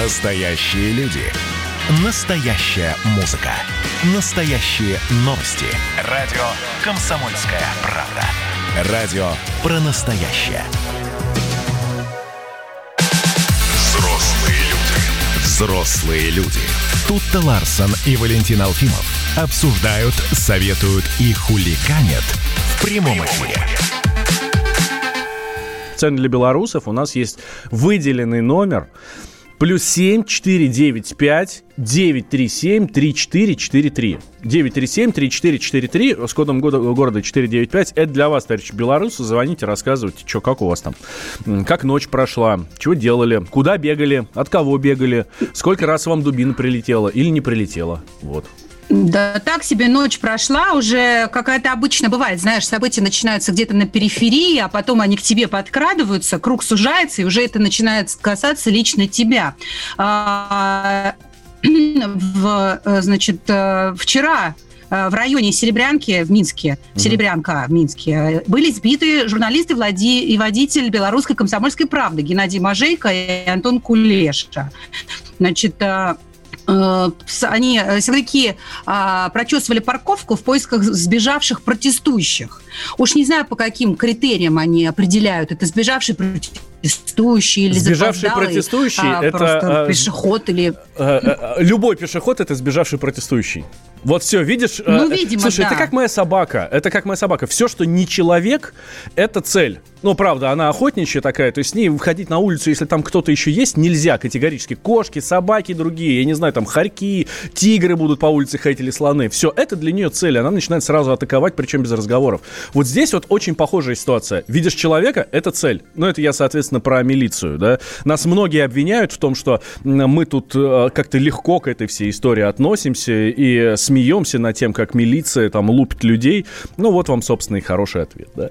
Настоящие люди. Настоящая музыка. Настоящие новости. Радио «Комсомольская правда». Радио про настоящее. Взрослые люди. Взрослые люди. Тут-то Ларсон и Валентин Алфимов обсуждают, советуют и хуликанят в прямом эфире цен для белорусов у нас есть выделенный номер плюс 7 495 937 3443. 937 3443 с кодом года, города 495. Это для вас, товарищи белорусы. Звоните, рассказывайте, что, как у вас там. Как ночь прошла, чего делали, куда бегали, от кого бегали, сколько раз вам дубина прилетела или не прилетела. Вот. Да так себе ночь прошла, уже какая-то обычно бывает, знаешь, события начинаются где-то на периферии, а потом они к тебе подкрадываются, круг сужается, и уже это начинает касаться лично тебя. А, в, э, значит, э, вчера э, в районе Серебрянки в Минске, угу. Серебрянка в Минске, были сбиты журналисты Влади и водитель белорусской комсомольской правды Геннадий Мажейко и Антон Кулеша. Значит, они, э, силовики, а, прочесывали парковку в поисках сбежавших протестующих. Уж не знаю, по каким критериям они определяют, это сбежавший протестующий или сбежавший протестующий а, это а, пешеход или а, а, любой пешеход это сбежавший протестующий. Вот все, видишь? Ну, видимо, Слушай, да. это как моя собака. Это как моя собака. Все, что не человек, это цель. Ну, правда, она охотничья такая, то есть с ней выходить на улицу, если там кто-то еще есть, нельзя категорически. Кошки, собаки другие, я не знаю, там хорьки, тигры будут по улице ходить или слоны. Все, это для нее цель, она начинает сразу атаковать, причем без разговоров. Вот здесь вот очень похожая ситуация. Видишь человека, это цель. Ну, это я, соответственно, про милицию, да. Нас многие обвиняют в том, что мы тут э, как-то легко к этой всей истории относимся и смеемся над тем, как милиция там лупит людей. Ну, вот вам, собственно, и хороший ответ, да.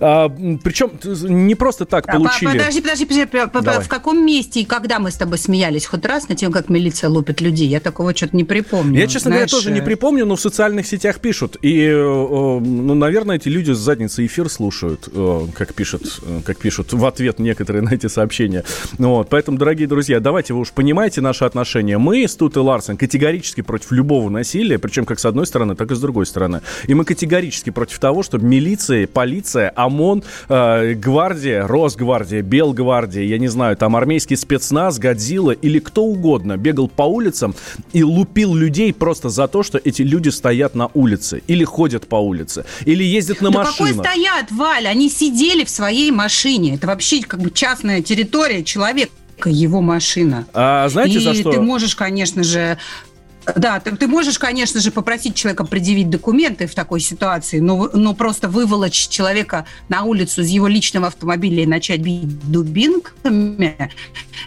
А, причем не просто так а, получили. Подожди, подожди, подожди. В каком месте и когда мы с тобой смеялись хоть раз над тем, как милиция лупит людей? Я такого что-то не припомню. Я, честно Знаешь... говоря, тоже не э, припомню, но в социальных сетях пишут. И, э, ну, наверное, эти люди с задницы эфир слушают, э, как пишут, как пишут в ответ некоторые на эти сообщения. Ну вот. Поэтому, дорогие друзья, давайте вы уж понимаете наши отношения. Мы с Тут и Ларсен категорически против любого насилия, причем как с одной стороны, так и с другой стороны. И мы категорически против того, чтобы милиция, полиция, ОМОН гвардия, Росгвардия, Белгвардия, я не знаю, там армейский спецназ, Годзилла или кто угодно бегал по улицам и лупил людей просто за то, что эти люди стоят на улице или ходят по улице, или ездят на да машинах. какой стоят, Валя? Они сидели в своей машине. Это вообще как бы частная территория человека его машина. А знаете и за что? ты можешь, конечно же, да, ты, ты можешь, конечно же, попросить человека предъявить документы в такой ситуации, но, но просто выволочь человека на улицу из его личного автомобиля и начать бить дубинками,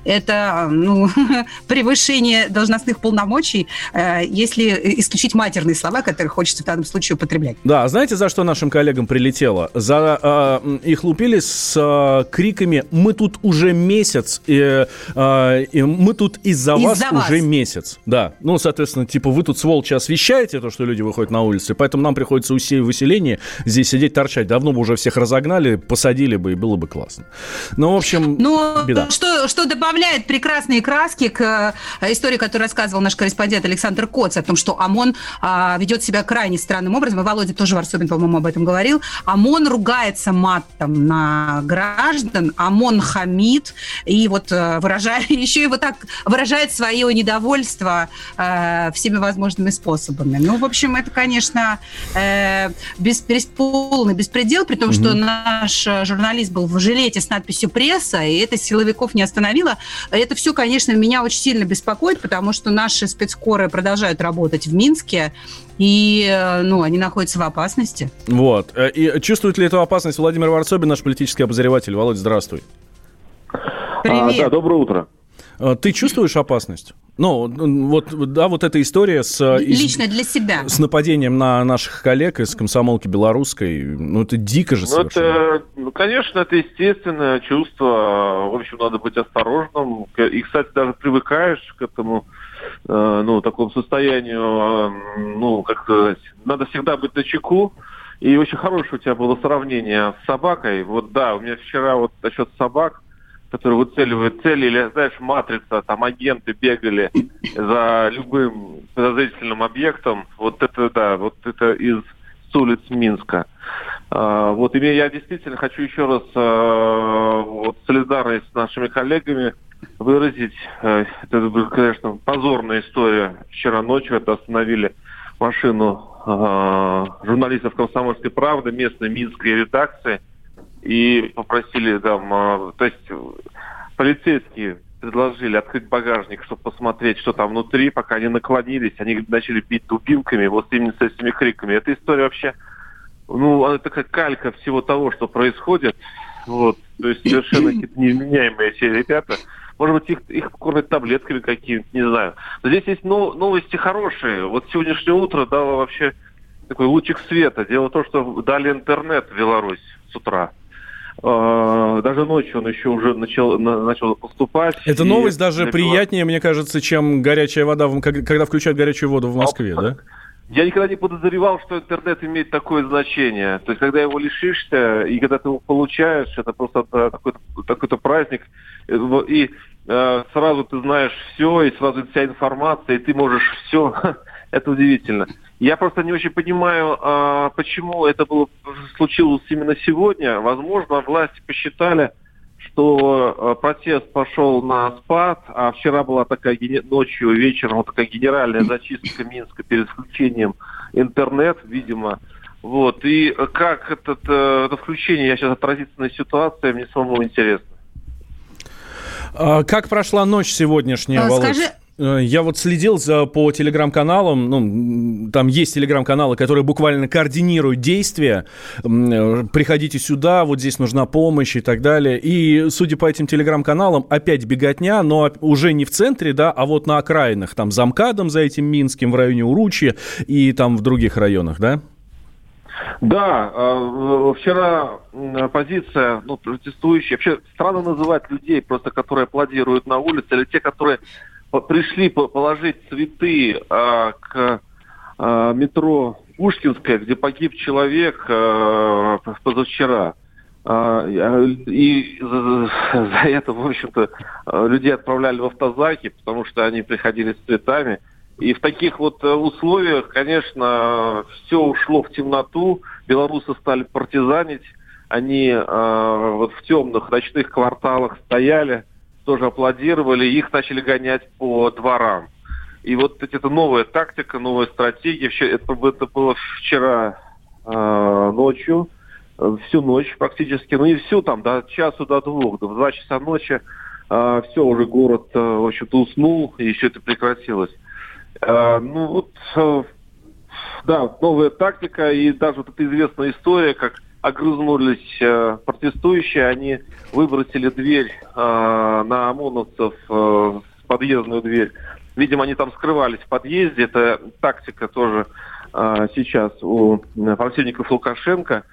это ну, превышение должностных полномочий, э, если исключить матерные слова, которые хочется в данном случае употреблять. Да, знаете, за что нашим коллегам прилетело? За э, их лупили с э, криками «Мы тут уже месяц, и, э, и мы тут из-за, из вас, вас уже месяц». Да, ну, соответственно, соответственно, типа, вы тут, сволочи, освещаете то, что люди выходят на улицы, поэтому нам приходится усилие выселение здесь сидеть, торчать. Давно бы уже всех разогнали, посадили бы, и было бы классно. Ну, в общем, Но беда. Что, что добавляет прекрасные краски к э, истории, которую рассказывал наш корреспондент Александр Коц, о том, что ОМОН а, ведет себя крайне странным образом, и Володя тоже Варсобин, по-моему, об этом говорил. ОМОН ругается матом на граждан, ОМОН хамит, и вот э, выражает, еще и вот так выражает свое недовольство э, всеми возможными способами. Ну, в общем, это, конечно, э, без, полный беспредел, при том, mm что наш э, журналист был в жилете с надписью «пресса», и это силовиков не остановило. Это все, конечно, меня очень сильно беспокоит, потому что наши спецскоры продолжают работать в Минске, и э, ну, они находятся в опасности. Вот. Э, и чувствует ли эту опасность Владимир Варсобин, наш политический обозреватель? Володь, здравствуй. Привет. А, да, доброе утро. Ты чувствуешь опасность? Ну, вот, да, вот эта история с... Э, Лично для себя. С нападением на наших коллег из комсомолки белорусской, ну, это дико же совершенно. Ну, это, ну, конечно, это естественное чувство. В общем, надо быть осторожным. И, кстати, даже привыкаешь к этому, э, ну, такому состоянию, э, ну, как сказать, надо всегда быть на чеку. И очень хорошее у тебя было сравнение с собакой. Вот да, у меня вчера вот насчет собак который выцеливает цели, или, знаешь, матрица, там агенты бегали за любым подозрительным объектом. Вот это, да, вот это из с улиц Минска. А, вот и я действительно хочу еще раз а, вот, солидарность с нашими коллегами выразить. А, это, конечно, позорная история. Вчера ночью это остановили машину журналистов «Комсомольской правды», местной минской редакции – и попросили там, а, то есть полицейские предложили открыть багажник, чтобы посмотреть, что там внутри, пока они наклонились, они начали бить дубинками, вот именно с этими криками. Эта история вообще, ну, она такая калька всего того, что происходит. Вот, то есть совершенно какие-то невменяемые эти ребята. Может быть, их, их кормят таблетками какими-то, не знаю. Но здесь есть но, новости хорошие. Вот сегодняшнее утро дало вообще такой лучик света. Дело в том, что дали интернет в Беларусь с утра. А, даже ночью он еще уже начал, начал поступать. Эта новость даже приятнее, мне кажется, чем горячая вода, когда включают горячую воду в Москве, да? Я никогда не подозревал, что интернет имеет такое значение. То есть, когда его лишишься, и когда ты его получаешь, это просто такой-то, такой-то праздник. И э, сразу ты знаешь все, и сразу вся информация, и ты можешь все. это удивительно. Я просто не очень понимаю, а, почему это было случилось именно сегодня. Возможно, власти посчитали, что а, протест пошел на спад, а вчера была такая ночью, вечером вот такая генеральная зачистка Минска перед включением интернет, видимо. Вот. И как этот, э, это включение я сейчас отразится на ситуации, мне самому интересно. А как прошла ночь сегодняшняя, Володь? Скажи, я вот следил за, по телеграм-каналам, ну, там есть телеграм-каналы, которые буквально координируют действия, э, приходите сюда, вот здесь нужна помощь и так далее. И, судя по этим телеграм-каналам, опять беготня, но уже не в центре, да, а вот на окраинах, там, за МКАДом, за этим Минским, в районе Уручи и там в других районах, да? Да, э, вчера позиция ну, протестующая, вообще странно называть людей, просто которые аплодируют на улице, или те, которые пришли положить цветы а, к а, метро Пушкинская, где погиб человек а, позавчера. А, и за, за это, в общем-то, людей отправляли в автозаки, потому что они приходили с цветами. И в таких вот условиях, конечно, все ушло в темноту. Белорусы стали партизанить. Они э, вот в темных ночных кварталах стояли тоже аплодировали, их начали гонять по дворам. И вот это новая тактика, новая стратегия. Это, это было вчера э, ночью, всю ночь практически. Ну и все там, до часу, до двух, до два часа ночи. Э, все, уже город, э, в общем-то, уснул, и все это прекратилось. Э, ну вот, э, да, новая тактика, и даже вот эта известная история, как огрызнулись э, протестующие, они выбросили дверь э, на ОМОНовцев, э, подъездную дверь. Видимо, они там скрывались в подъезде. Это тактика тоже э, сейчас у противников Лукашенко.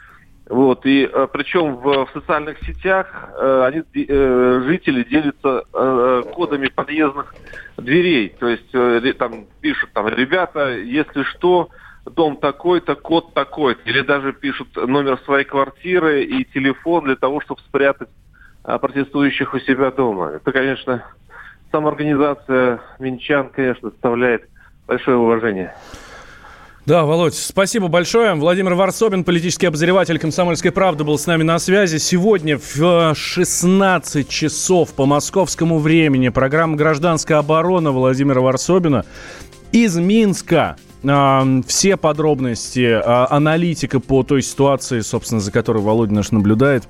Вот, и э, причем в, в социальных сетях э, они, э, жители делятся э, кодами подъездных дверей. То есть э, там пишут там, ребята, если что, дом такой-то, код такой-то. Или даже пишут номер своей квартиры и телефон для того, чтобы спрятать а, протестующих у себя дома. Это, конечно, самоорганизация минчан, конечно, составляет большое уважение. Да, Володь, спасибо большое. Владимир Варсобин, политический обозреватель «Комсомольской правды», был с нами на связи. Сегодня в 16 часов по московскому времени программа «Гражданская оборона» Владимира Варсобина из Минска все подробности, а, аналитика по той ситуации, собственно, за которой Володя наш наблюдает,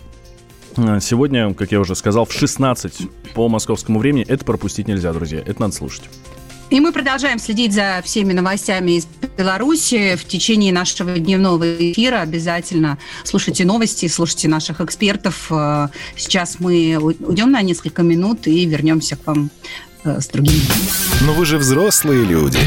а, сегодня, как я уже сказал, в 16 по московскому времени. Это пропустить нельзя, друзья. Это надо слушать. И мы продолжаем следить за всеми новостями из Беларуси в течение нашего дневного эфира. Обязательно слушайте новости, слушайте наших экспертов. А, сейчас мы уйдем на несколько минут и вернемся к вам с другими. Но вы же взрослые люди.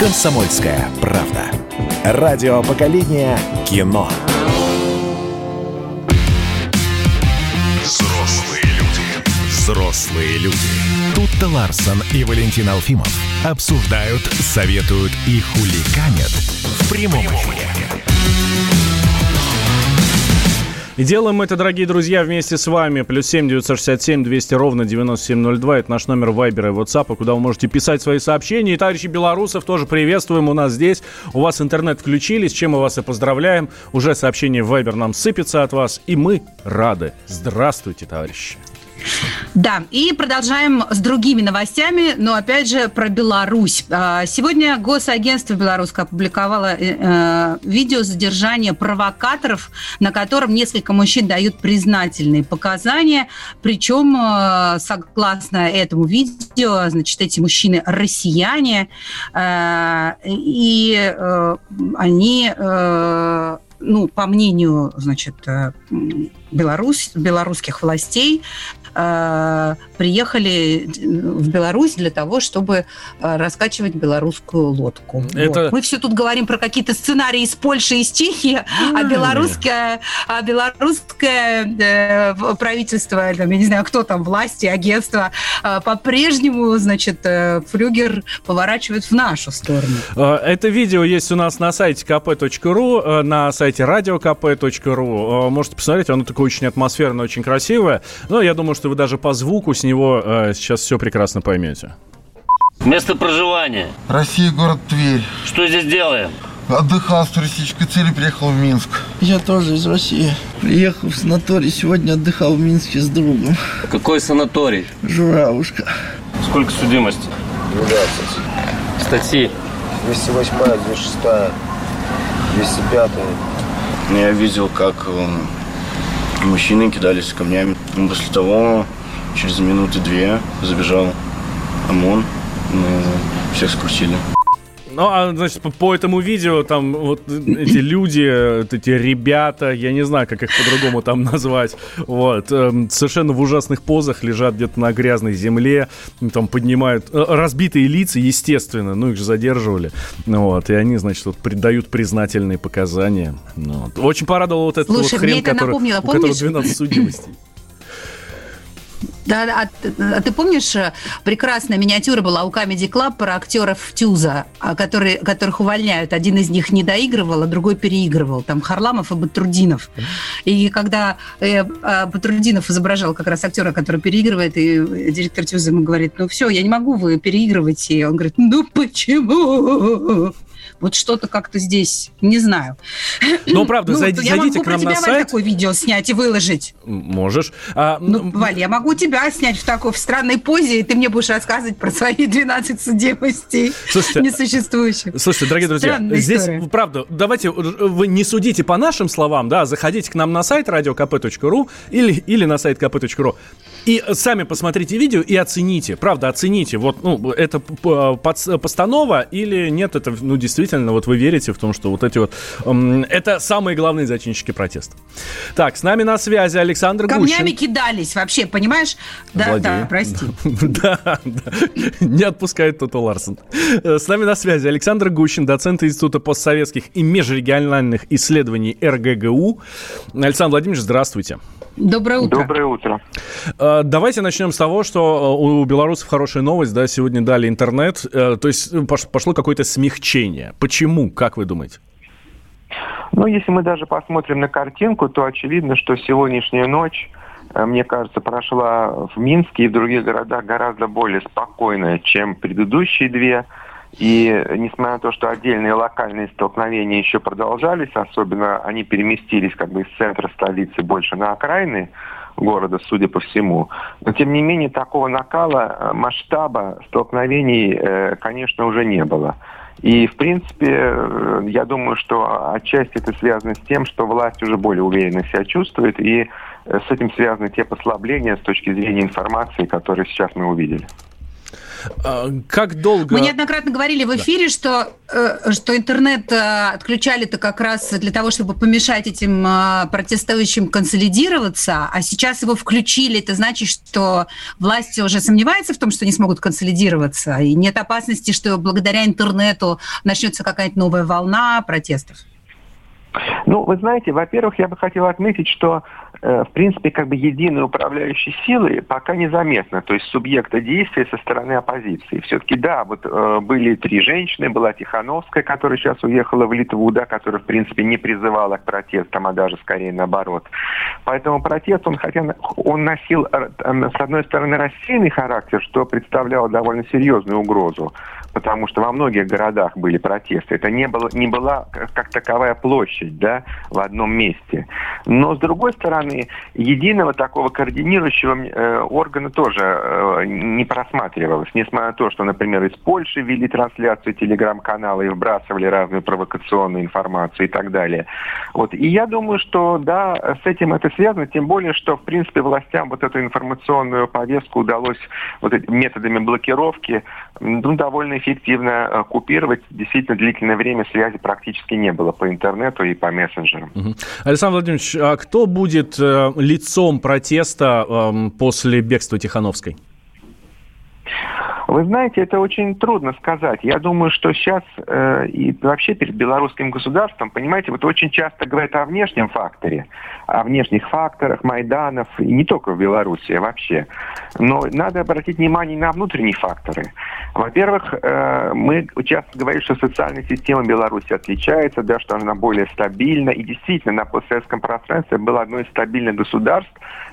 «Комсомольская правда». Радио поколения кино. Взрослые люди. Взрослые люди. Тут-то Ларсон и Валентин Алфимов обсуждают, советуют и хуликанят в прямом эфире. И делаем это, дорогие друзья, вместе с вами. Плюс семь девятьсот шестьдесят семь двести ровно девяносто семь ноль два. Это наш номер Вайбера и WhatsApp, куда вы можете писать свои сообщения. И товарищи белорусов тоже приветствуем у нас здесь. У вас интернет включили, с чем мы вас и поздравляем. Уже сообщение в Вайбер нам сыпется от вас, и мы рады. Здравствуйте, товарищи. Да, и продолжаем с другими новостями, но опять же про Беларусь. А, сегодня Госагентство белорусское опубликовало э, э, видео задержания провокаторов, на котором несколько мужчин дают признательные показания. Причем, э, согласно этому видео, значит, эти мужчины россияне, и они ну, по мнению, значит, Беларусь, белорусских властей, Э, приехали в Беларусь для того, чтобы э, раскачивать белорусскую лодку. Это... Вот. Мы все тут говорим про какие-то сценарии из Польши и из Чехии, а белорусское, а белорусское э, правительство, там, я не знаю, кто там, власти, агентство, э, по-прежнему, значит, э, флюгер поворачивает в нашу сторону. Это видео есть у нас на сайте kp.ru, на сайте radiokp.ru. Можете посмотреть, оно такое очень атмосферное, очень красивое. Но я думаю, что вы даже по звуку с него э, сейчас все прекрасно поймете. Место проживания. Россия, город Тверь. Что здесь делаем? Отдыхал с туристической целью, приехал в Минск. Я тоже из России. Приехал в санаторий, сегодня отдыхал в Минске с другом. Какой санаторий? Журавушка. Сколько судимости? 12. Статьи? 208, 206, 205. Я видел, как Мужчины кидались камнями. После того, через минуты две, забежал ОМОН. Мы всех скрутили. Ну, а, значит, по, по этому видео там вот эти люди, вот эти ребята, я не знаю, как их по-другому там назвать, вот, э, совершенно в ужасных позах лежат где-то на грязной земле, там поднимают, э, разбитые лица, естественно, ну, их же задерживали, вот, и они, значит, вот придают признательные показания. Ну, вот. Очень порадовал вот этот Слушай, вот хрен, который, напомнило, у которого 12 судимостей. Да, а, а ты помнишь, э, прекрасная миниатюра была у Comedy Club про актеров Тюза, а, которые, которых увольняют. Один из них не доигрывал, а другой переигрывал. Там Харламов и Батрудинов. И когда э, а, Батрудинов изображал как раз актера, который переигрывает, и директор Тюза ему говорит, ну все, я не могу, вы переигрываете. И он говорит, ну почему? Вот что-то как-то здесь, не знаю. Ну, правда, ну, зайди, я зайдите могу к нам на тебя, сайт. Валь, такое видео снять и выложить. Можешь. А, ну, Валь, я могу тебя снять в такой в странной позе, и ты мне будешь рассказывать про свои 12 судимостей слушайте, несуществующих. Слушайте, дорогие друзья, Странная здесь, история. правда, давайте, вы не судите по нашим словам, да, заходите к нам на сайт radiokp.ru или, или на сайт kp.ru. И сами посмотрите видео и оцените. Правда, оцените. Вот, ну, это постанова или нет, это, ну, действительно, вот вы верите в том, что вот эти вот... Это самые главные зачинщики протеста. Так, с нами на связи Александр Камнями Гущин. кидались вообще, понимаешь? Да, Владею. да, прости. Да, да. Не отпускает Тото Ларсен. С нами на связи Александр Гущин, доцент Института постсоветских и межрегиональных исследований РГГУ. Александр Владимирович, здравствуйте. Доброе утро. Доброе утро. Э, давайте начнем с того, что э, у белорусов хорошая новость, да, сегодня дали интернет, э, то есть пошло какое-то смягчение. Почему, как вы думаете? Ну, если мы даже посмотрим на картинку, то очевидно, что сегодняшняя ночь, мне кажется, прошла в Минске и в других городах гораздо более спокойно, чем предыдущие две. И несмотря на то, что отдельные локальные столкновения еще продолжались, особенно они переместились как бы из центра столицы больше на окраины города, судя по всему. Но тем не менее такого накала, э, масштаба столкновений, э, конечно, уже не было. И, в принципе, э, я думаю, что отчасти это связано с тем, что власть уже более уверенно себя чувствует, и с этим связаны те послабления с точки зрения информации, которые сейчас мы увидели. А, как долго... Мы неоднократно говорили в эфире, да. что, э, что интернет э, отключали-то как раз для того, чтобы помешать этим э, протестующим консолидироваться, а сейчас его включили. Это значит, что власти уже сомневаются в том, что не смогут консолидироваться, и нет опасности, что благодаря интернету начнется какая-то новая волна протестов. Ну, вы знаете, во-первых, я бы хотел отметить, что в принципе, как бы единой управляющей силы пока незаметно, то есть субъекта действия со стороны оппозиции. Все-таки, да, вот э, были три женщины, была Тихановская, которая сейчас уехала в Литву, да, которая, в принципе, не призывала к протестам, а даже скорее наоборот. Поэтому протест, он хотя он носил, э, с одной стороны, рассеянный характер, что представляло довольно серьезную угрозу, потому что во многих городах были протесты. Это не, было, не была как таковая площадь, да, в одном месте. Но, с другой стороны, единого такого координирующего э, органа тоже э, не просматривалось. Несмотря на то, что, например, из Польши вели трансляцию телеграм-канала и вбрасывали разную провокационную информацию и так далее. Вот. И я думаю, что да, с этим это связано, тем более, что, в принципе, властям вот эту информационную повестку удалось вот методами блокировки ну, довольно эффективно э, купировать. Действительно, длительное время связи практически не было по интернету и по мессенджерам. Александр Владимирович, а кто будет э, лицом протеста э, после бегства Тихановской? Вы знаете, это очень трудно сказать. Я думаю, что сейчас э, и вообще перед белорусским государством, понимаете, вот очень часто говорят о внешнем факторе, о внешних факторах Майданов, и не только в Беларуси, а вообще. Но надо обратить внимание на внутренние факторы. Во-первых, э, мы часто говорим, что социальная система Беларуси отличается, да, что она более стабильна. И действительно, на постсоветском пространстве было одно из стабильных государств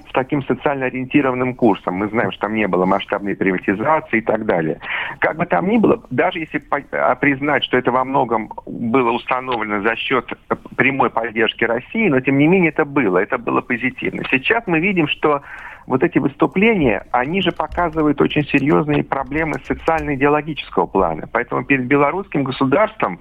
с таким социально ориентированным курсом. Мы знаем, что там не было масштабной приватизации и так далее. Как бы там ни было, даже если а, признать, что это во многом было установлено за счет прямой поддержки России, но тем не менее это было, это было позитивно. Сейчас мы видим, что вот эти выступления, они же показывают очень серьезные проблемы социально-идеологического плана. Поэтому перед белорусским государством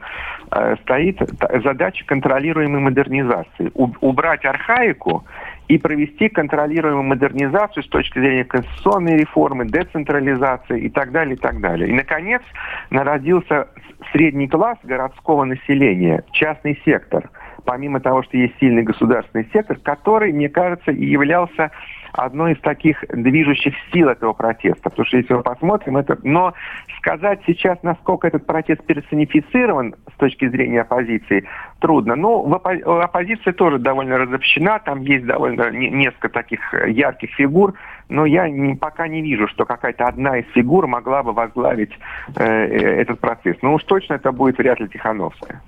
э, стоит задача контролируемой модернизации. У, убрать архаику и провести контролируемую модернизацию с точки зрения конституционной реформы, децентрализации и так далее, и так далее. И, наконец, народился средний класс городского населения, частный сектор, помимо того, что есть сильный государственный сектор, который, мне кажется, и являлся одной из таких движущих сил этого протеста. Потому что если мы посмотрим, это... Но сказать сейчас, насколько этот протест персонифицирован с точки зрения оппозиции, трудно. Ну, в оппо... оппозиция тоже довольно разобщена, там есть довольно несколько таких ярких фигур, но я не, пока не вижу, что какая-то одна из фигур могла бы возглавить э, э этот процесс. Ну уж точно это будет вряд ли Тихановская.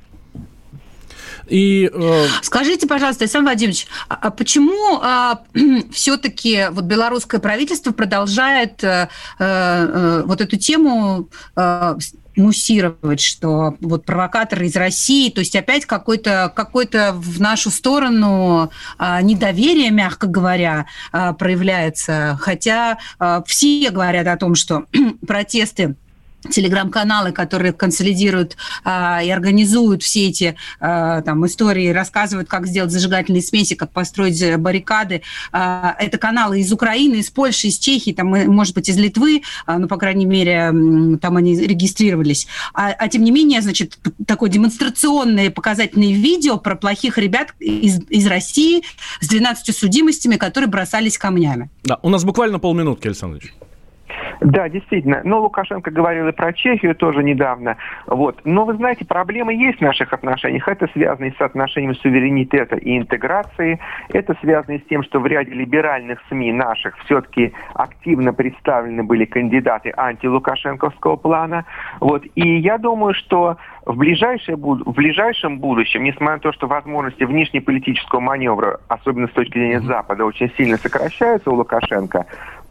И, э... Скажите, пожалуйста, Александр Владимирович, а, а почему а, все-таки вот белорусское правительство продолжает а, а, вот эту тему а, муссировать, что вот провокаторы из России, то есть опять какой-то какой в нашу сторону а, недоверие, мягко говоря, а, проявляется, хотя а, все говорят о том, что протесты телеграм-каналы, которые консолидируют а, и организуют все эти а, там истории, рассказывают, как сделать зажигательные смеси, как построить баррикады. А, это каналы из Украины, из Польши, из Чехии, там, может быть, из Литвы, а, ну, по крайней мере, там они регистрировались. А, а тем не менее, значит, такое демонстрационное показательное видео про плохих ребят из, из России с 12 судимостями, которые бросались камнями. Да, у нас буквально полминутки, Александр Ильич. Да, действительно. Но Лукашенко говорил и про Чехию тоже недавно. Вот. Но вы знаете, проблемы есть в наших отношениях. Это связано и с отношением суверенитета и интеграции. Это связано и с тем, что в ряде либеральных СМИ наших все-таки активно представлены были кандидаты антилукашенковского плана. Вот. И я думаю, что в, ближайшее, в ближайшем будущем, несмотря на то, что возможности внешнеполитического маневра, особенно с точки зрения Запада, очень сильно сокращаются у Лукашенко,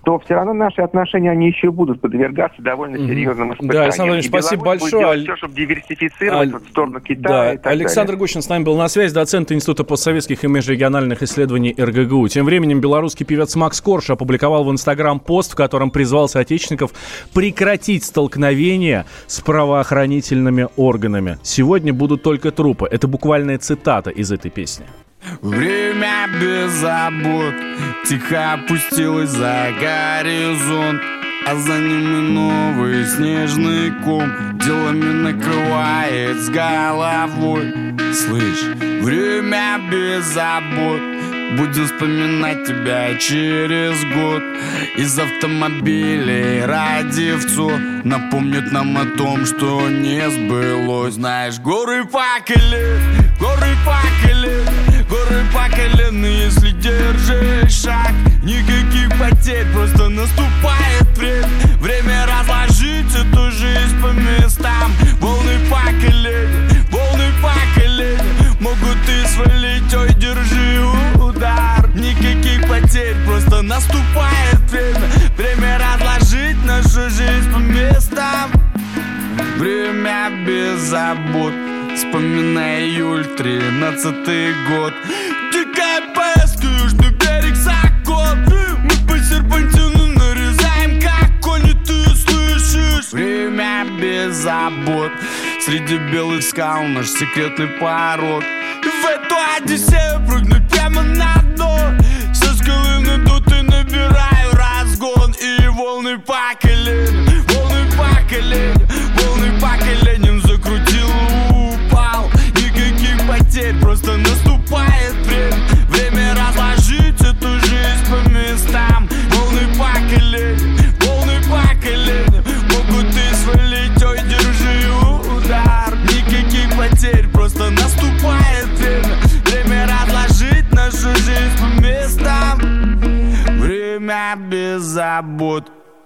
то все равно наши отношения, они еще будут подвергаться довольно серьезным испытаниям. Да, Александр Владимирович, спасибо большое. Будет все, чтобы диверсифицировать Аль... в сторону Китая да. Александр далее. Гущин с нами был на связи, доцент Института постсоветских и межрегиональных исследований РГГУ. Тем временем белорусский певец Макс Корж опубликовал в Инстаграм пост, в котором призвал соотечественников прекратить столкновение с правоохранительными органами. Сегодня будут только трупы. Это буквальная цитата из этой песни. Время без забот. Тихо опустилось за горизонт. А за ними новый снежный ком. Делами накрывает с головой. Слышь, время без забот. Будем вспоминать тебя через год. Из автомобилей радивцо Напомнят нам о том, что не сбылось. Знаешь, горы факели, горы факели Горы факелены, если держишь шаг. Никаких потерь, просто наступает время Время разложить эту жизнь по местам. Волны факелени, волны факелени Могут и свалить, ой, держи удар. Никаких потерь, просто наступает время Время разложить нашу жизнь по местам Время без забот. Вспоминая июль, тринадцатый год. Дикая поездка, южный берег закон. Мы по серпантину нарезаем, как кони, ты слышишь Время без забот. Среди белых скал наш секретный порог. В эту одиссею прыгнуть прямо на дно. Со скалы и набираю разгон. И волны по коленям, волны по коленям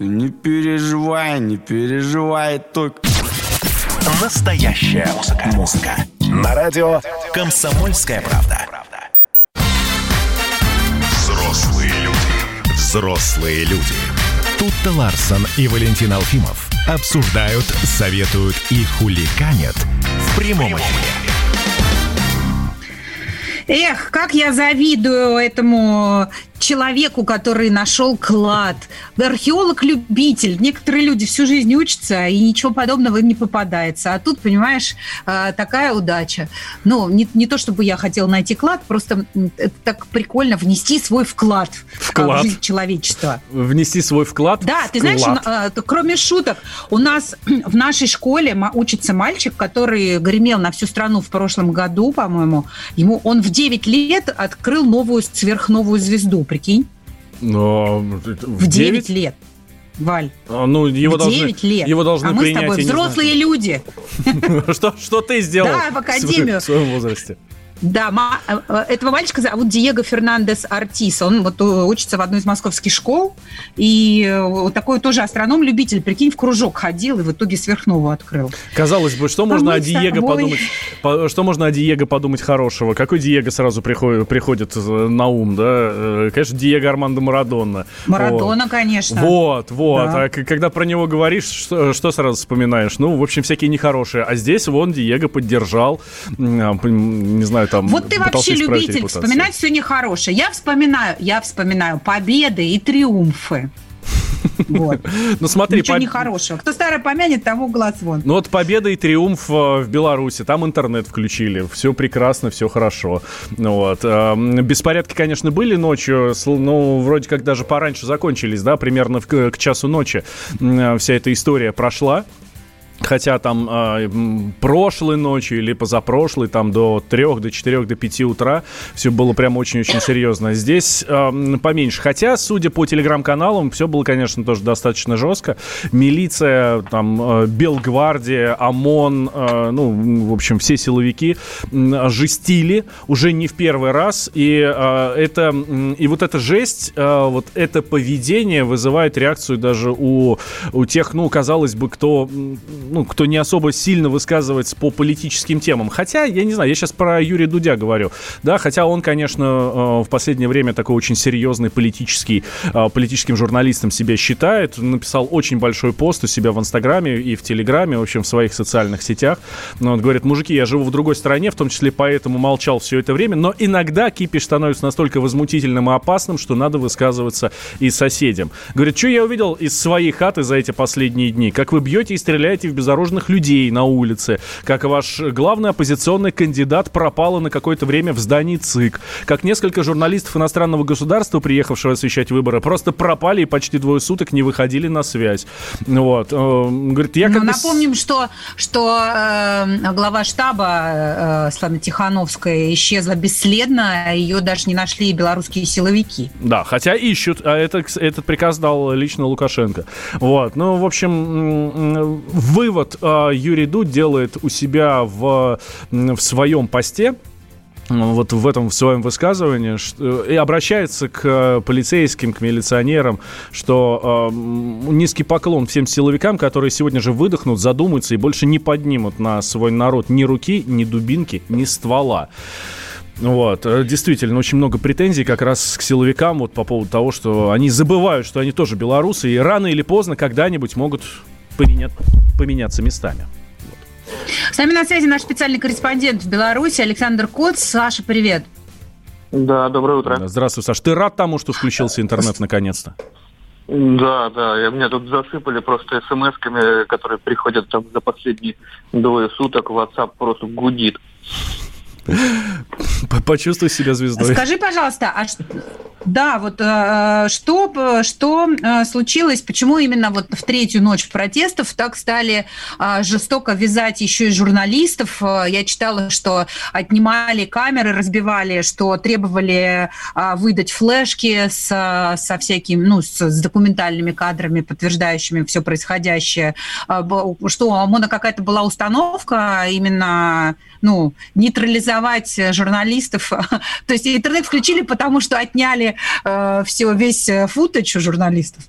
Не переживай, не переживай только Настоящая музыка. Музыка. На радио «Комсомольская правда». Взрослые люди. Взрослые люди. Тут-то Ларсон и Валентин Алфимов обсуждают, советуют и хуликанят в прямом эфире. Эх, как я завидую этому человеку, который нашел клад. Археолог-любитель. Некоторые люди всю жизнь учатся, и ничего подобного им не попадается. А тут, понимаешь, э, такая удача. Ну, не, не то, чтобы я хотела найти клад, просто это так прикольно внести свой вклад, Вклад. в жизнь человечества. Внести свой вклад. Да, ты Вклад. знаешь, э, то кроме шуток, у нас в нашей школе учится мальчик, который гремел на всю страну в прошлом году, по-моему. Ему он в 9 лет открыл новую сверхновую звезду, прикинь. Но В 9 лет. Валь, А, Ну, его в должны, 9 лет. Его должны а мы принять. с тобой взрослые люди. Что, что ты сделал Да, в академию. в своем возрасте? Да, э, этого мальчика зовут Диего Фернандес Артис. Он вот э, учится в одной из московских школ. И э, вот такой тоже астроном-любитель, прикинь, в кружок ходил и в итоге сверхнову открыл. Казалось бы, что А можно о Диего тобой- подумать? по- Что можно о Диего подумать хорошего? Какой Диего сразу приходит, приходит на ум, да? Конечно, Диего Армандо Марадона. Марадона, конечно. Вот, вот. Да. А когда про него говоришь, что, что сразу вспоминаешь? Ну, в общем, всякие нехорошие. А здесь вон Диего поддержал, а, не знаю, там... Вот ты вообще любитель репутацию. вспоминать все нехорошее. Я вспоминаю, я вспоминаю победы и триумфы. Вот. Ну, смотри, Ничего поб- нехорошего. Кто старое помянет, тому глаз вон. Ну вот победа и триумф э, в Беларуси, там интернет включили, все прекрасно, все хорошо. Ну вот. э, Беспорядки, конечно, были ночью, ну, вроде как даже пораньше закончились, да, примерно к часу ночи э, вся эта история прошла. Хотя там э, прошлой ночью или позапрошлой, там до 3, до 4, до 5 утра все было прям очень-очень серьезно. Здесь э, поменьше. Хотя, судя по телеграм-каналам, все было, конечно, тоже достаточно жестко. Милиция, там, э, Белгвардия, ОМОН, э, ну, в общем, все силовики м, жестили уже не в первый раз. И э, это, м, и вот эта жесть, э, вот это поведение вызывает реакцию даже у, у тех, ну, казалось бы, кто, ну, кто не особо сильно высказывается по политическим темам. Хотя, я не знаю, я сейчас про Юрия Дудя говорю, да, хотя он, конечно, э, в последнее время такой очень серьезный политический, э, политическим журналистом себя считает, написал очень большой пост у себя в Инстаграме и в Телеграме, в общем, в своих социальных сетях. Но он говорит, мужики, я живу в другой стране, в том числе поэтому молчал все это время, но иногда кипиш становится настолько возмутительным и опасным, что надо высказываться и соседям. Говорит, что я увидел из своей хаты за эти последние дни? Как вы бьете и стреляете в безоружных людей на улице, как ваш главный оппозиционный кандидат пропала на какое-то время в здании ЦИК, как несколько журналистов иностранного государства, приехавшего освещать выборы, просто пропали и почти двое суток не выходили на связь. Вот. Э, говорит, я Ну, как напомним, что, что э, глава штаба э, Светлана Тихановская исчезла бесследно, ее даже не нашли белорусские силовики. Да, хотя ищут, а это, этот приказ дал лично Лукашенко. Вот, ну, в общем, м, вывод э, Юрий Дудь делает у себя в, в своем посте, вот в этом в своем высказывании что- и обращается к э, полицейским, к милиционерам, что э, низкий поклон всем силовикам, которые сегодня же выдохнут, задумаются и больше не поднимут на свой народ ни руки, ни дубинки, ни ствола. Вот, э, действительно, очень много претензий как раз к силовикам вот по поводу того, что они забывают, что они тоже белорусы, и рано или поздно когда-нибудь могут поменя- поменяться местами. С нами на связи наш специальный корреспондент в Беларуси Александр Коц. Саша, привет. Да, доброе утро. Здравствуй, Саш. Ты рад тому, что включился интернет наконец-то? Да, да, и меня тут засыпали просто смс-ками, которые приходят там за последние двое суток. WhatsApp просто гудит. Почувствуй себя звездой. Скажи, пожалуйста, а да, вот э, что, что э, случилось, почему именно вот в третью ночь протестов так стали э, жестоко вязать еще и журналистов? Э, Я читала, что отнимали камеры, разбивали, что требовали э, выдать флешки с, со всякими, ну, с, с документальными кадрами, подтверждающими все происходящее. Э, Что, у ОМОНа какая-то была установка именно, ну, нейтрализовать э, журналистов? То есть интернет включили, потому что отняли э, все, весь э, футаж у журналистов?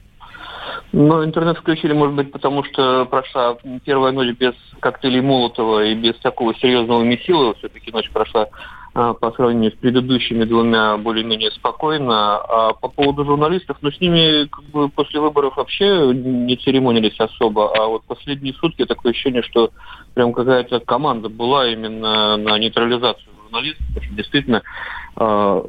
Но интернет включили, может быть, потому что прошла первая ночь без коктейлей Молотова и без такого серьезного месила. Все-таки ночь прошла по сравнению с предыдущими двумя более-менее спокойно. А по поводу журналистов, ну, с ними как бы после выборов вообще не церемонились особо. А вот последние сутки такое ощущение, что прям какая-то команда была именно на нейтрализацию журналистов. Действительно э,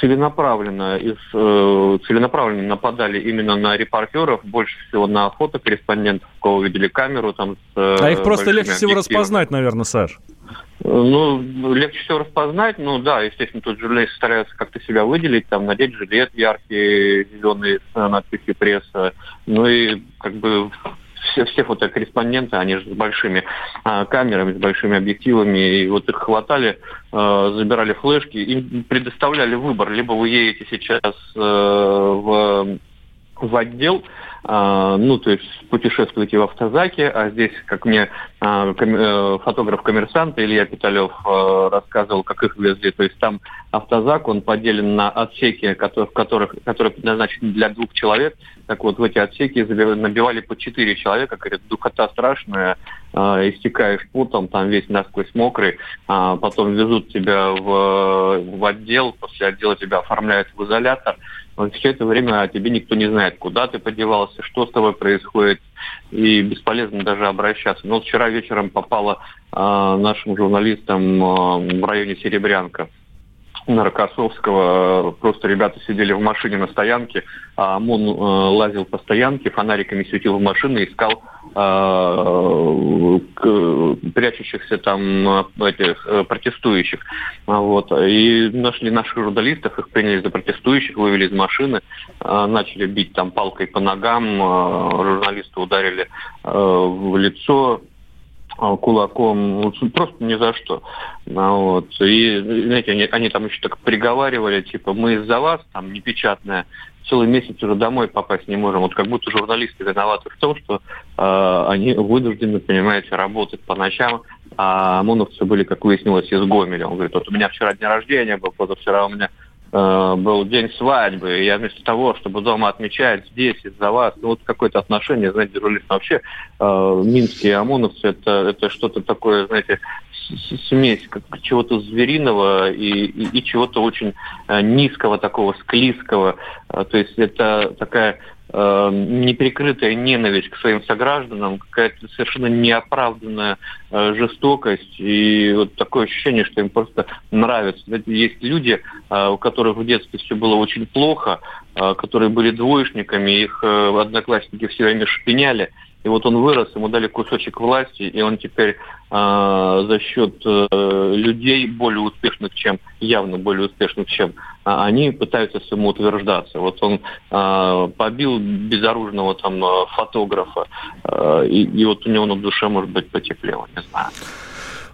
целенаправленно, из, э, целенаправленно нападали именно на репортеров, больше всего на фотокорреспондентов, у кого видели камеру там. С, э, А их просто большими легче всего распознать, наверное, Саш. Ну, легче всего распознать. Ну да, естественно, тут журналисты стараются как-то себя выделить, там надеть жилет яркий, зеленый с э, надписью пресса. Ну и как бы все, все фотокорреспонденты, они же с большими а, камерами, с большими объективами, и вот их хватали, э, забирали флешки, им предоставляли выбор. Либо вы едете сейчас э, в, в отдел, а, ну, то есть путешествуете в автозаке, а здесь, как мне а, э, фотограф-коммерсант Илья Питалев э, рассказывал, как их везли, то есть там автозак, он поделен на отсеки, кото- в которых, которые предназначены для двух человек, так вот в эти отсеки набивали по четыре человека, говорят, духота страшная, э, истекаешь потом, там весь насквозь мокрый, а потом везут тебя в, в отдел, после отдела тебя оформляют в изолятор, вот все это время о тебе никто не знает, куда ты подевался, что с тобой происходит, и бесполезно даже обращаться. Но вот вчера вечером попала а, нашим журналистам а, в районе Серебрянка на Рокоссовского. Просто ребята сидели в машине на стоянке, а ОМОН э, лазил по стоянке, фонариками светил в машины, искал э, прячущихся там э, этих э, протестующих. Вот. И нашли наших журналистов, их приняли за протестующих, вывели из машины, э, начали бить там палкой по ногам, э, журналисты ударили э, в лицо, кулаком, ну, просто ни за что. А, Вот. И, знаете, они, они там еще так приговаривали, типа, мы из-за вас, там, непечатная, целый месяц уже домой попасть не можем. Вот как будто журналисты виноваты в том, что э, они вынуждены, понимаете, работать по ночам, а ОМОНовцы были, как выяснилось, из Гомеля. Он говорит, вот у меня вчера день рождения был, позавчера у меня был день свадьбы, и я вместо того, чтобы дома отмечать здесь из-за вас, ну вот какое-то отношение, знаете, журналист вообще, э, минские ОМОНовцы, это, это что-то такое, знаете, смесь как чего-то звериного и, и, и чего-то очень э, низкого, такого склизкого. Э, то есть это такая э, ненависть к своим согражданам, какая-то совершенно неоправданная э, жестокость и вот такое ощущение, что им просто нравится. Есть люди, э, у которых в детстве все было очень плохо, э, которые были двоечниками, их одноклассники все время шпиняли, и вот он вырос, ему дали кусочек власти, и он теперь э, за счет э, людей более успешных, чем явно более успешных, чем а они пытаются самоутверждаться. Вот он э, побил безоружного там фотографа, э, и, и вот у него на душе, может быть, потеплело, не знаю.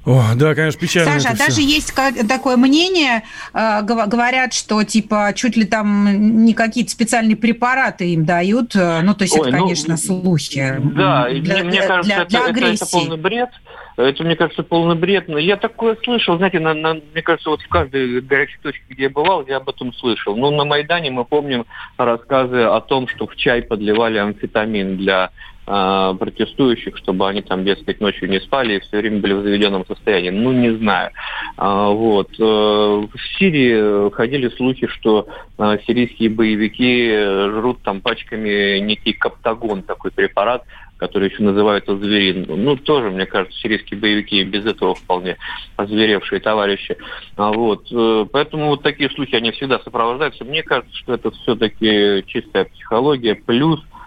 О, да, конечно, печально. Саша, даже есть такое мнение, э, говорят, что типа чуть ли там не какие-то специальные препараты им дают. Э, ну, то есть Ой, это, ну, конечно, слухи. Да, для, мне, для, кажется, для, для это, это, это полный бред. Это, мне кажется, полный бред. Но я такое слышал, знаете, на, на, мне кажется, вот в каждой горячей точке, где я бывал, я об этом слышал. Ну, на Майдане мы помним рассказы о том, что в чай подливали амфетамин для э, протестующих, чтобы они там, дескать, ночью не спали и все время были в заведенном состоянии. Ну, не знаю. А, вот. Э, в Сирии ходили слухи, что э, сирийские боевики жрут там пачками некий каптагон, такой препарат, который еще называется зверин. Ну, тоже, мне кажется, сирийские боевики без этого вполне озверевшие товарищи. А вот. Э, поэтому вот такие слухи, они всегда сопровождаются. Мне кажется, что это все-таки чистая психология, плюс э,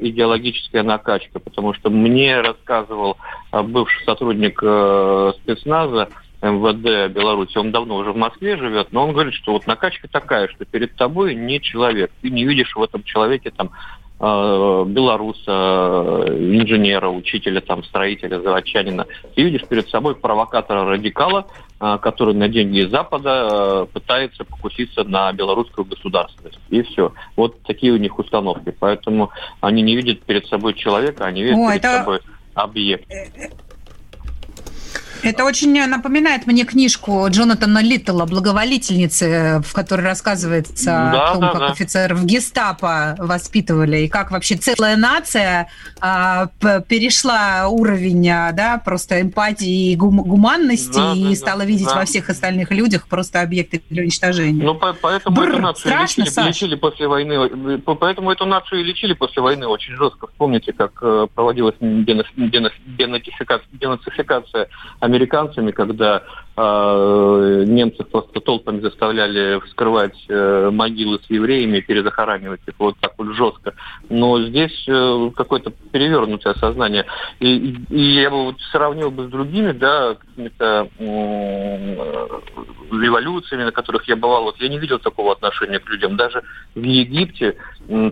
идеологическая накачка, потому что мне рассказывал э, бывший сотрудник спецназа, МВД Беларуси, он давно уже в Москве живет, но он говорит, что вот накачка такая, что перед тобой не человек, ты не видишь в этом человеке там Э, белоруса, инженера, учителя, там, строителя, заводчанина. Ты видишь перед собой провокатора-радикала, э, который на деньги Запада э, пытается покуситься на белорусскую государственность. И все. Вот такие у них установки. Поэтому они не видят перед собой человека, они видят О, перед это... собой объект. Это очень напоминает мне книжку Джонатана Литтла «Благоволительницы», в которой рассказывается да, о том, да, как да. офицеров гестапо воспитывали, и как вообще целая нация а, перешла уровень а, да, просто эмпатии и гум- гуманности да, и да, стала видеть да. во всех остальных людях просто объекты для уничтожения. Ну, по- поэтому Бррр, эту нацию страшно, лечили, лечили после войны, поэтому эту нацию лечили после войны очень жестко. Вспомните, как э, проводилась денацификация американцами, когда немцев просто толпами заставляли вскрывать э, могилы с евреями, перезахоранивать их вот так вот жестко. Но здесь э, какое-то перевернутое сознание. И, и я бы вот сравнил бы с другими, да, какими-то революциями, на которых я бывал. Вот я не видел такого отношения к людям. Даже в Египте,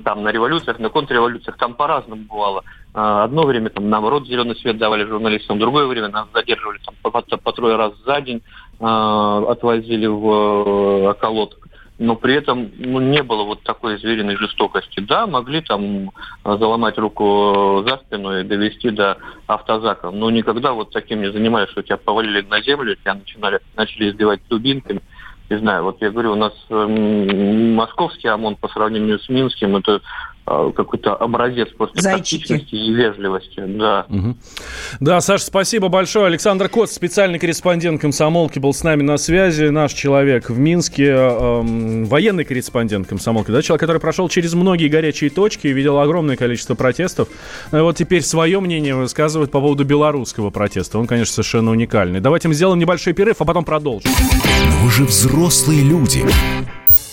там на революциях, на контрреволюциях, там по-разному бывало. А, одно время там наоборот зеленый свет давали журналистам, другое время нас задерживали там, по, по, по трое раз за день, э, отвозили в э, околоток. Но при этом ну, не было вот такой звериной жестокости. Да, могли там заломать руку за спину и довести до автозака, но никогда вот таким не занимались, что тебя повалили на землю, тебя начинали, начали избивать дубинками. Не знаю, вот я говорю, у нас э, московский ОМОН по сравнению с Минским, это а, какой-то образец просто тактичности и вежливости. Да. Угу. да, Саша, спасибо большое. Александр Кот, специальный корреспондент комсомолки, был с нами на связи. Наш человек в Минске, э, военный корреспондент комсомолки, да, человек, который прошел через многие горячие точки и видел огромное количество протестов. Ну и вот теперь свое мнение высказывает по поводу белорусского протеста. Он, конечно, совершенно уникальный. Давайте мы сделаем небольшой перерыв, а потом продолжим. Но вы же взрослые люди.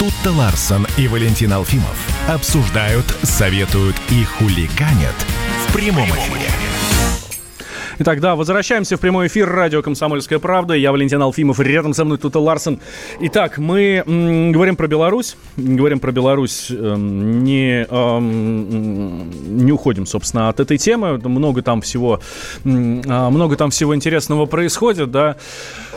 Тут-то Ларсон и Валентин Алфимов обсуждают, советуют и хулиганят в прямом эфире. Итак, да, возвращаемся в прямой эфир радио «Комсомольская правда». Я Валентин Алфимов, рядом со мной Тута Ларсен. Итак, мы м, говорим про Беларусь. Говорим про Беларусь, э, не, э, не уходим, собственно, от этой темы. Много там всего, э, много там всего интересного происходит, да.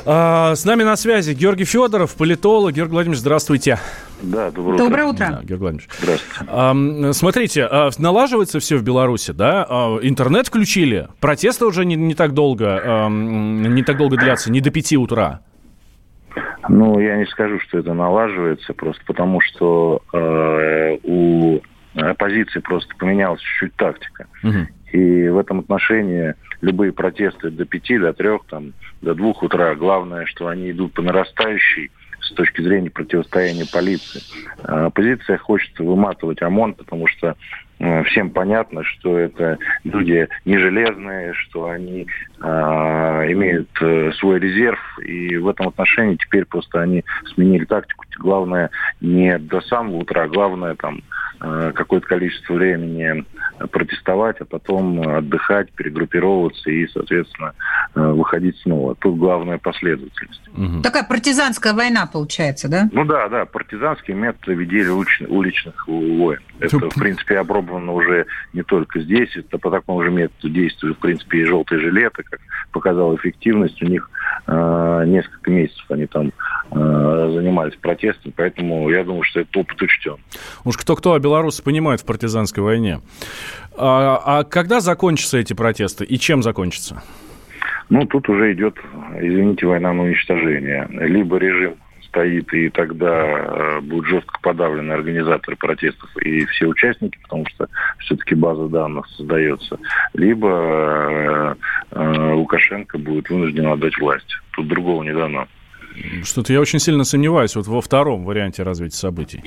Э, с нами на связи Георгий Федоров, политолог. Георгий Владимирович, здравствуйте. Да, доброе, Доброе утро. Да, Георгий Владимирович. Здравствуйте. Ам, смотрите, а, налаживается все в Беларуси, да? А, интернет включили, протесты уже не, не так долго, не так долго длятся, не до пяти утра. Ну, я не скажу, что это налаживается, просто потому что э, у оппозиции просто поменялась чуть-чуть тактика. И в этом отношении любые протесты до пяти, до трех, там, до двух утра, главное, что они идут по нарастающей с точки зрения противостояния полиции. А Оппозиция хочет выматывать ОМОН, потому что э, всем понятно, что это люди не железные, что они а, имеют э, свой резерв, и в этом отношении теперь просто они сменили тактику. Главное не до самого утра, главное там э, какое-то количество времени протестовать, а потом отдыхать, перегруппировываться и, соответственно, э, выходить снова. Тут главная последовательность. Такая партизанская война получается, да? Ну да, да, партизанские методы ведения улич- уличных войн. Это, в принципе, опробовано уже не только здесь, это по такому же методу действуют, в принципе, и желтые жилеты, как показала эффективность, у них э, несколько месяцев они там э, занимались протестом, поэтому я думаю, что этот опыт учтен. Уж кто-кто, а белорусы понимают в партизанской войне. А, а когда закончатся эти протесты и чем закончатся? Ну, тут уже идет, извините, война на уничтожение. Либо режим стоит, и тогда э, будут жестко подавлены организаторы протестов и все участники, потому что все-таки база данных создается, либо э, э, Лукашенко будет вынужден отдать власть. Тут другого не дано. Что-то я очень сильно сомневаюсь вот во втором варианте развития событий.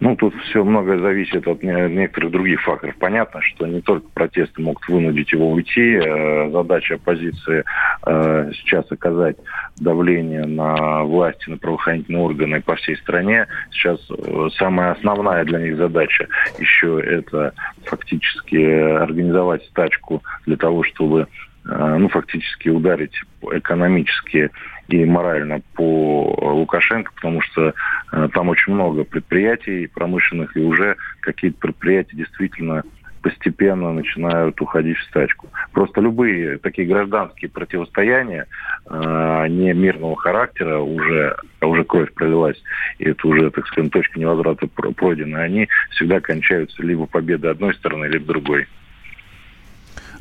Ну, тут все многое зависит от не- некоторых других факторов. Понятно, что не только протесты могут вынудить его уйти. Э, Задача оппозиции э, сейчас оказать давление на власти, на правоохранительные органы по всей стране. Сейчас э, самая основная для них задача еще это фактически организовать стачку для того, чтобы ну, фактически ударить экономически и морально по Лукашенко, потому что э, там очень много предприятий промышленных, и уже какие-то предприятия действительно постепенно начинают уходить в стачку. Просто любые такие гражданские противостояния э, не мирного характера уже, уже кровь пролилась, и это уже, так сказать, точка невозврата про- пройдена, они всегда кончаются либо победой одной стороны, либо другой.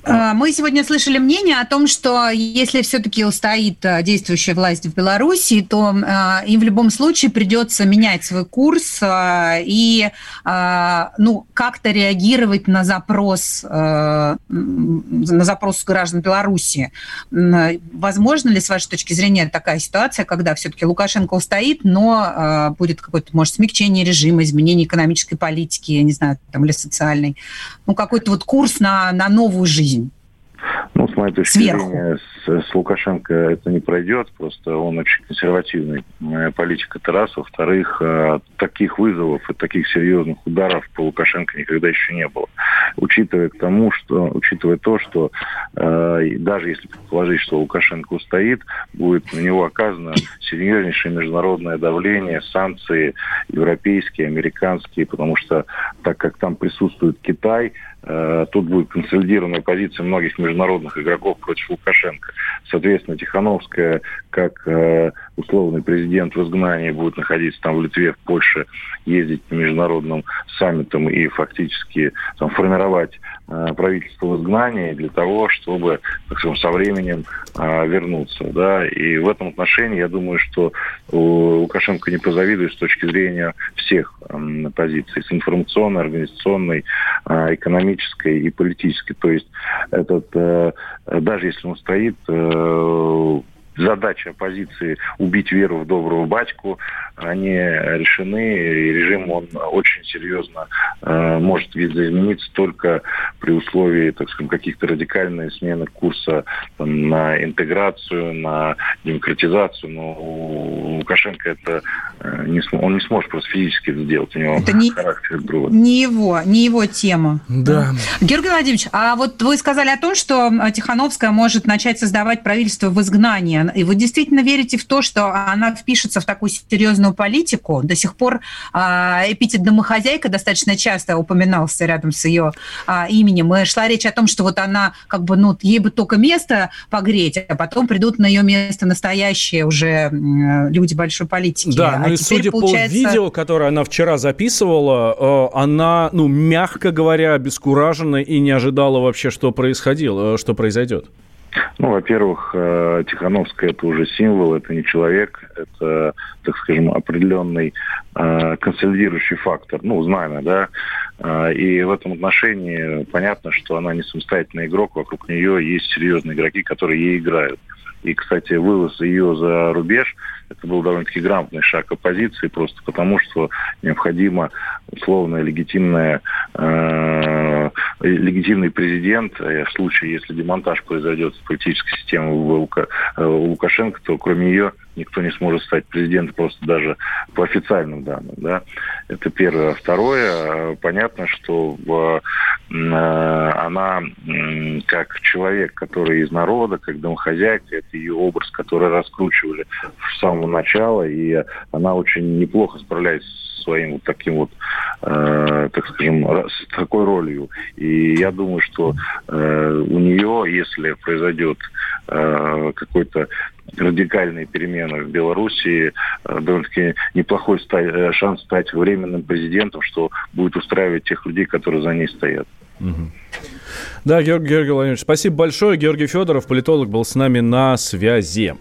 А, Мы сегодня слышали мнение о том, что если все-таки устоит а, действующая власть в Беларуси, то а, им в любом случае придется менять свой курс и ну, как-то реагировать на запрос, на запрос граждан Беларуси. Возможно ли, с вашей точки зрения, такая ситуация, когда все-таки Лукашенко устоит, но будет какое-то, может, смягчение режима, изменение экономической политики, я не знаю, там, или социальной, ну, какой-то вот курс на, на новую жизнь? Ну, с моей точки Сверху. зрения, с, с Лукашенко это не пройдет, просто он очень консервативный э, политик, это раз. Во-вторых, э, таких вызовов и таких серьезных ударов по Лукашенко никогда еще не было. Учитывая к тому, что, учитывая то, что э, даже если предположить, что Лукашенко устоит, будет на него оказано серьезнейшее международное давление, санкции европейские, американские, потому что так как там присутствует Китай, тут будет консолидированная позиция многих международных игроков против Лукашенко. Соответственно, Тихановская, как э, условный президент в изгнании, будет находиться там в Литве, в Польше, ездить по международным саммитам и фактически там, формировать э, правительство в изгнании для того, чтобы, так скажем, со временем э, вернуться. Да? И в этом отношении я думаю, что Лукашенко не позавидует с точки зрения всех позиций, с информационной, организационной, э, экономической и политической. То есть этот, э, даже если он стоит, э, задача оппозиции убить веру в доброго батьку, они решены, и режим он очень серьезно э, может видоизмениться только при условии, так скажем, каких-то радикальных смены курса там, на интеграцию, на демократизацию, но у Лукашенко это э, не см- он не сможет просто физически это сделать, у него Это не- характер другой. Не его, не его тема. Да. Георгий Владимирович, а вот вы сказали о том, что а, Тихановская может начать создавать правительство в изгнании. И вы действительно верите в то, что она впишется в такую серьезную политику? До сих пор а, эпитет «домохозяйка» достаточно часто упоминался рядом с ее а, именем. И шла речь о том, что вот она как бы, ну, ей бы только место погреть, а потом придут на ее место настоящие уже люди большой политики. Да, а ну и судя получается... по видео, которое она вчера записывала, э, она, ну, мягко говоря, обескуражена и не ожидала вообще, что происходило, э, что произойдет. Ну, во-первых, э, Тихановская это уже символ, это не человек, это, так скажем, определенный консолидирующий фактор, ну, знамя, да, и в этом отношении понятно, что она не самостоятельный игрок, вокруг нее есть серьезные игроки, которые ей играют. И, кстати, вывоз ее за рубеж – это был довольно-таки грамотный шаг оппозиции, просто потому что необходимо условное легитимное, э, легитимный президент, э, в случае, если демонтаж произойдет с политической системы Лука, э, Лукашенко, то кроме нее никто не сможет стать президентом просто даже по официальным данным. Да? Это первое. Второе, э, понятно, что в, э, она как человек, который из народа, как домохозяйка, это ее образ, который раскручивали с самого начала, и она очень неплохо справляется со своим вот таким вот, э, так скажем, с такой ролью. И я думаю, что э, у нее, если произойдет э, какой-то радикальные перемены в Белоруссии, э, довольно-таки неплохой э, шанс стать временным президентом, что будет устраивать тех людей, которые за ней стоят. Да, Георгий, Георгий Владимирович, спасибо большое. Георгий Федоров, политолог, был с нами на связи.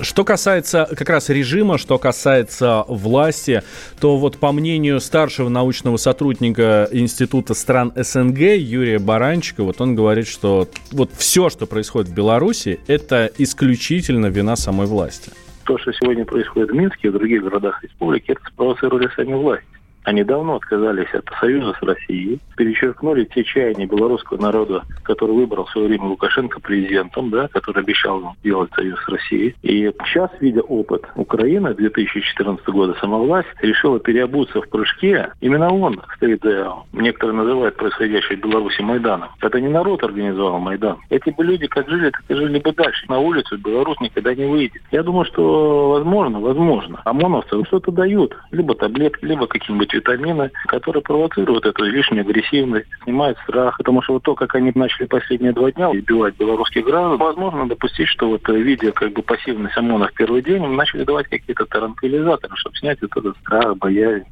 Что касается как раз режима, что касается власти, то вот по мнению старшего научного сотрудника Института стран СНГ Юрия Баранчика, вот он говорит, что вот все, что происходит в Беларуси, это исключительно вина самой власти. То, что сегодня происходит в Минске и в других городах республики, это спровоцировали сами власти. Они давно отказались от союза с Россией, перечеркнули те чаяния белорусского народа, который выбрал в свое время Лукашенко президентом, да, который обещал сделать союз с Россией. И сейчас, видя опыт Украины 2014 года, сама власть решила переобуться в прыжке. Именно он стоит, некоторые называют происходящее в Беларуси Майданом. Это не народ организовал Майдан. Эти бы люди как жили, так и жили бы дальше. На улицу Беларусь никогда не выйдет. Я думаю, что возможно, возможно. ОМОНовцы что-то дают. Либо таблетки, либо какие-нибудь витамины, которые провоцируют эту лишнюю агрессивность, снимают страх. Потому что вот то, как они начали последние два дня избивать белорусских граждан, возможно допустить, что вот э, видя как бы пассивность ОМОНа в первый день, им начали давать какие-то таранквилизаторы, чтобы снять вот этот страх, боязнь.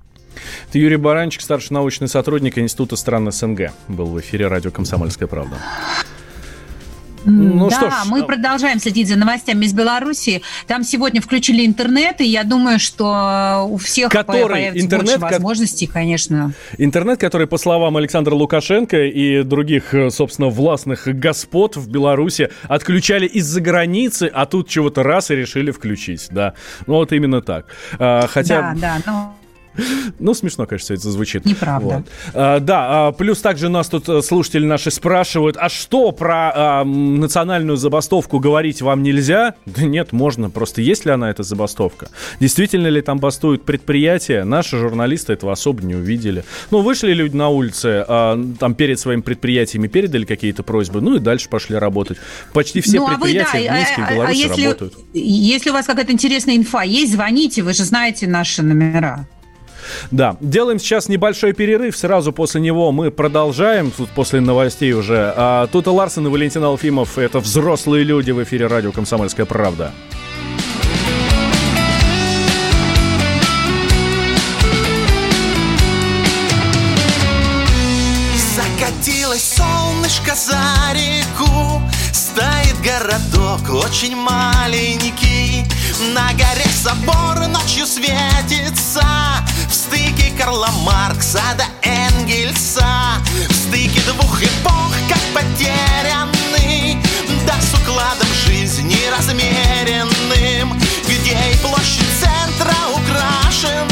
Это Юрий Баранчик, старший научный сотрудник Института стран СНГ, был в эфире радио «Комсомольская правда». Ну, да, что ж. мы продолжаем следить за новостями из Беларуси. Там сегодня включили интернет, и я думаю, что у всех который появится интернет, больше возможностей, конечно. Интернет, который, по словам Александра Лукашенко и других, собственно, властных господ в Беларуси, отключали из-за границы, а тут чего-то раз и решили включить, да. Ну, вот именно так. А, хотя... Да, да, но... Ну, смешно, конечно, это звучит. Неправда. Вот. А, да, а, плюс также нас тут э, слушатели наши спрашивают, а что про а, национальную забастовку говорить вам нельзя? Да нет, можно. Просто есть ли она, эта забастовка? Действительно ли там бастуют предприятия? Наши журналисты этого особо не увидели. Ну, вышли люди на улице, а, там перед своими предприятиями передали какие-то просьбы, ну и дальше пошли работать. Почти все ну, предприятия а вы, да, в Минске и а, Беларуси а если, работают. Если у вас какая-то интересная инфа есть, звоните, вы же знаете наши номера. Да, делаем сейчас небольшой перерыв. Сразу после него мы продолжаем. Тут после новостей уже. А, тут и Ларсен и Валентин Алфимов. Это взрослые люди в эфире радио «Комсомольская правда». Закатилось солнышко за реку Стоит городок очень маленький На горе собор ночью светится стыке Карла Маркса до Энгельса. В стыке двух эпох, как потерянный Да с укладом жизни размеренным. Где и площадь центра украшена